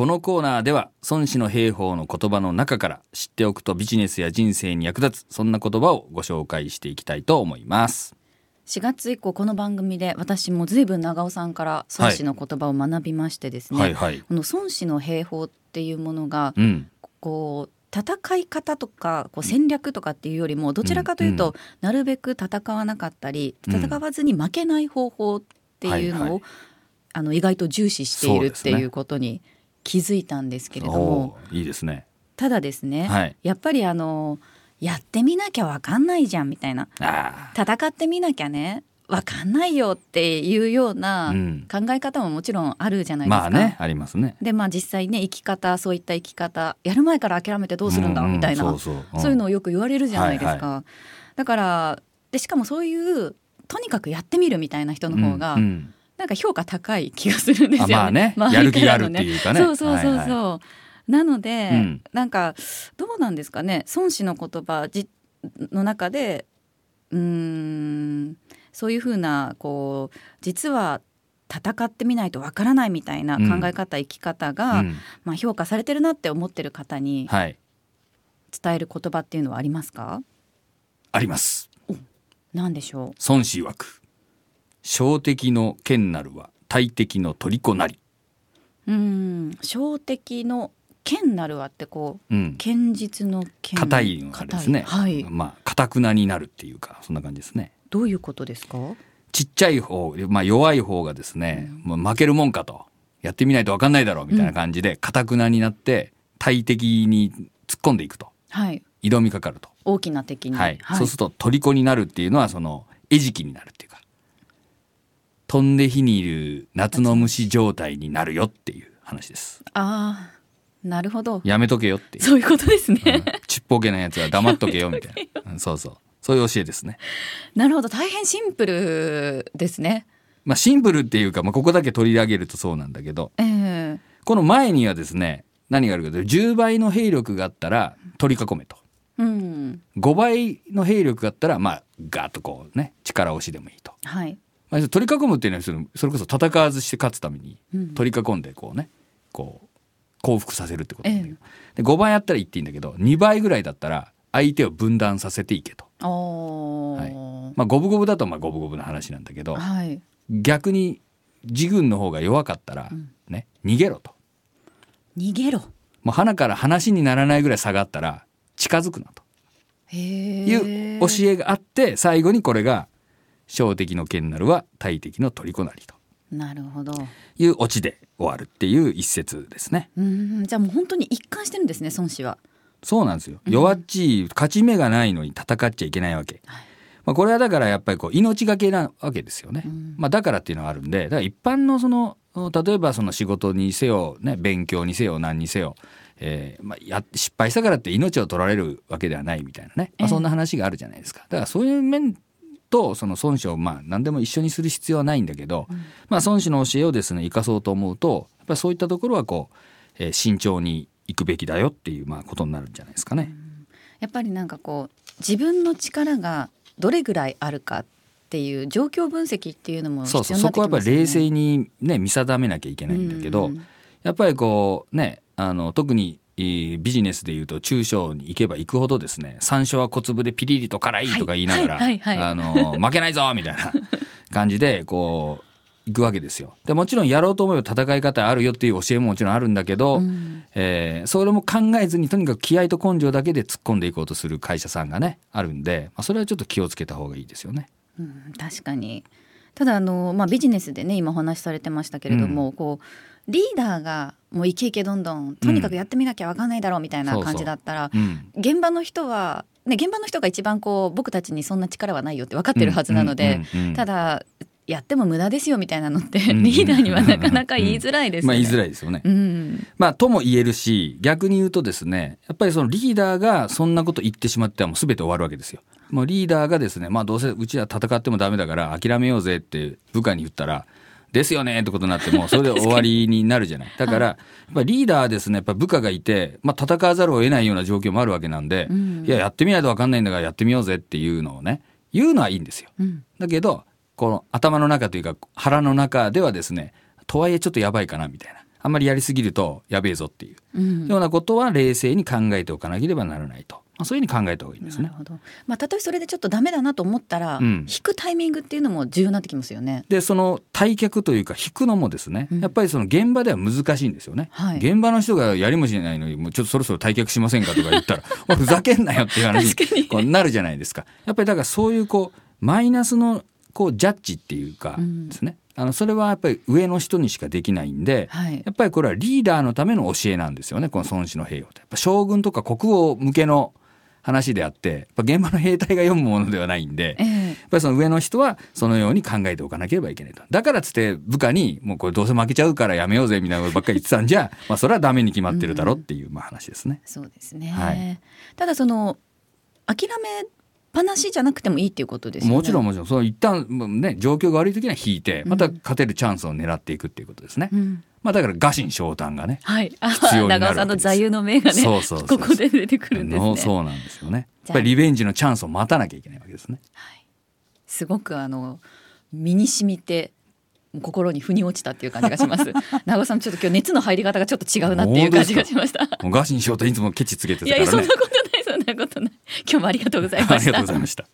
このコーナーでは孫子の兵法の言葉の中から知っておくとビジネスや人生に役立つそんな言葉をご紹介していきたいと思います。4月以降この番組で私も随分長尾さんから孫子の言葉を学びましてですね、はいはい。この孫子の兵法っていうものがうん。こう戦い方とかこう戦略とかっていうよりもどちらかというと、うん。なるべく戦わなかったりうん。戦わずに負けない方法っていうのを、はいはい。あの意外と重視しているっていうことに気づいたんですけれども、いいですね。ただですね、はい。やっぱりあのやってみなきゃわかんないじゃんみたいな。あ戦ってみなきゃねわかんないよっていうようなうん。考え方ももちろんあるじゃなあいですか。まあねありますね。でまあ実際ね生き方そういった生き方やる前から諦めてどうするんだ、ううみたいなそうそう,、ん。そういうのをよく言われるじゃないですか。はだからでしかもそういうとにかくやってみるみたいな人の方が、うんうんなんか評価高い気がするんですよね。あまあね。周りやる気があるっていうかね。そうそうそうそう。はいはなので、うん。なんかどうなんですかね。孫子の言葉じの中でうーんそういうふうなこう実は戦ってみないとわからないみたいな考え方、生き方が、うん。まあ、評価されてるなって思ってる方にはい。伝える言葉っていうのはありますか？あります。何でしょ孫子曰く小敵の剣なるは大敵の虜なり。ううん。小敵の剣なるはってこううん。堅実の剣。硬いのがですね。はい。まあ堅くなになるっていうかそんな感じですね。どういうことですか？ちっちゃい方、まあ、弱い方がですね、もう負けるもんかと。やってみないと分かんないだろうみたいな感じで堅くなになって大敵に突っ込んでいくと。はい。挑みかかると、大きな敵に、はい。そうすると虜になるっていうのはその餌食になるっていうか飛んで火にいる夏の虫状態になるよっていう話です。ああなるほど。やめとけよってそういうことですね、うん。ちっぽけなやつは 黙っとけよみたいな、う。んそうそう。そういう教えですね。なるほど。大変シンプルですね。まあシンプルっていうか、まあ、ここだけ取り上げるとそうなんだけど。ええ。この前にはですね何があるかというと10倍の兵力があったら取り囲めと。うん。5倍の兵力があったらまあガーッとこうね力押しでもいいと、はいまあ、取り囲むっていうのはそのそれこそ戦わずして勝つためにうん。取り囲んでこうねこう降伏させるってことなんだけど、で5倍あったらいいっていいんだけど2倍ぐらいだったら相手を分断させていけと、おはい。ーまあ、五分五分だとまあ五分五分の話なんだけどはい。逆に自軍の方が弱かったらうん。ね逃げろと。逃げろ。もう鼻から話にならないぐらい差があったら近づくなと。へいう教えがあって最後にこれが「小敵の剣なるは大敵の虜なり」と。なるほど。いうオチで終わるっていう一節ですね。うんじゃあもう本当に一貫してるんですね孫子は。そうなんですよ。弱っちい勝ち目がないのに戦っちゃいけないわけ。まあ、これはだからやっぱりこう命がけなわけですよね。うん。まあ、だからっていうのがあるんでだから一般のその例えばその仕事にせよ、ね、勉強にせよ何にせよ、えーまあ、や失敗したからって命を取られるわけではないみたいなね、まあ、ええ。そんな話があるじゃないですか。だからそういう面とその孫子をまあ何でも一緒にする必要はないんだけど、まあ、孫子の教えをですね生かそうと思うとやっぱりそういったところはこう、えー慎重にいくべきだよっていうまあことになるんじゃないですかね。やっぱりなんかこう自分の力がどれぐらいあるかっていう状況分析っていうのも必そうそうそこはやっぱり。冷静にね見定めなきゃいけないんだけど、うんやっぱりこうねあの特にえービジネスでいうと中小に行けば行くほどですね山椒は小粒でピリリと辛いとか言いながら、あの負けないぞみたいな 感じでこう行くわけですよ。でもちろんやろうと思えば戦い方あるよっていう教えももちろんあるんだけど、うんえーそれも考えずにとにかく気合と根性だけで突っ込んでいこうとする会社さんがねあるんで、まあ、それはちょっと気をつけた方がいいですよね。うん、確かにただあの、まあ、ビジネスでね今お話しされてましたけれども、こうリーダーがもうイケイケどんどんとにかくやってみなきゃわかんないだろうみたいな感じだったら、うん。現場の人は、ね、現場の人が一番こう僕たちにそんな力はないよって分かってるはずなので、うんうんうん。ただやっても無駄ですよみたいなのって、ん リーダーにはなかなか言いづらいですよね。まあ言いづらいですよね。うんまあとも言えるし逆に言うとですねやっぱりそのリーダーがそんなこと言ってしまってはもう全て終わるわけですよ。もうリーダーがですねまあどうせうちは戦ってもダメだから諦めようぜって部下に言ったらですよねってことになってもうそれで終わりになるじゃない。だからやっぱりリーダーはですねやっぱ部下がいて、まあ、戦わざるを得ないような状況もあるわけなんで、うんいややってみないと分かんないんだからやってみようぜっていうのをね言うのはいいんですよ。うんだけどこの頭の中というか腹の中ではですねとはいえちょっとやばいかなみたいな。あんまりやりすぎるとやべえぞっていう。うん。ようなことは冷静に考えておかなければならないと、まあ、そういうふうに考えた方がいいんですね。なるほど。まあたとえそれでちょっとダメだなと思ったら、うん。引くタイミングっていうのも重要になってきますよね。でその退却というか引くのもですね、うん。やっぱりその現場では難しいんですよね、はい。現場の人がやりもしないのにもうちょっとそろそろ退却しませんかとか言ったら ふざけんなよっていう話になるじゃないですか。やっぱりだからそういうこうマイナスのこうジャッジっていうかうんですね、あのそれはやっぱり上の人にしかできないんで、はい。やっぱりこれはリーダーのための教えなんですよね。この孫子の兵法ってやっぱ将軍とか国王向けの話であってやっぱ現場の兵隊が読むものではないんで、ええ。やっぱりその上の人はそのように考えておかなければいけないと。だからっつって部下にもうこれどうせ負けちゃうからやめようぜみたいなことばっかり言ってたんじゃ、まあそれはダメに決まってるだろうっていうまあ話ですね。そうですね。はいただその諦めっぱなしじゃなくてもいいっていうことですよね。もちろんもちろん、その一旦ね、状況が悪い時には引いて、また勝てるチャンスを狙っていくっていうことですね。うん。まあだから臥薪嘗胆がね。はい。あ必要になる長尾さんの座右の銘がね、そうそうそうそうここで出てくるんですね。のそうなんですよね。やっぱりリベンジのチャンスを待たなきゃいけないわけですね。すごくあの身に染みて心に腑に落ちたっていう感じがします。長尾さんちょっと今日熱の入り方がちょっと違うなっていう感じがしました。もう臥薪嘗胆いつもケチつけてたいやいやからね。そんなことなことない。今日もありがとうございましたありがとうございました。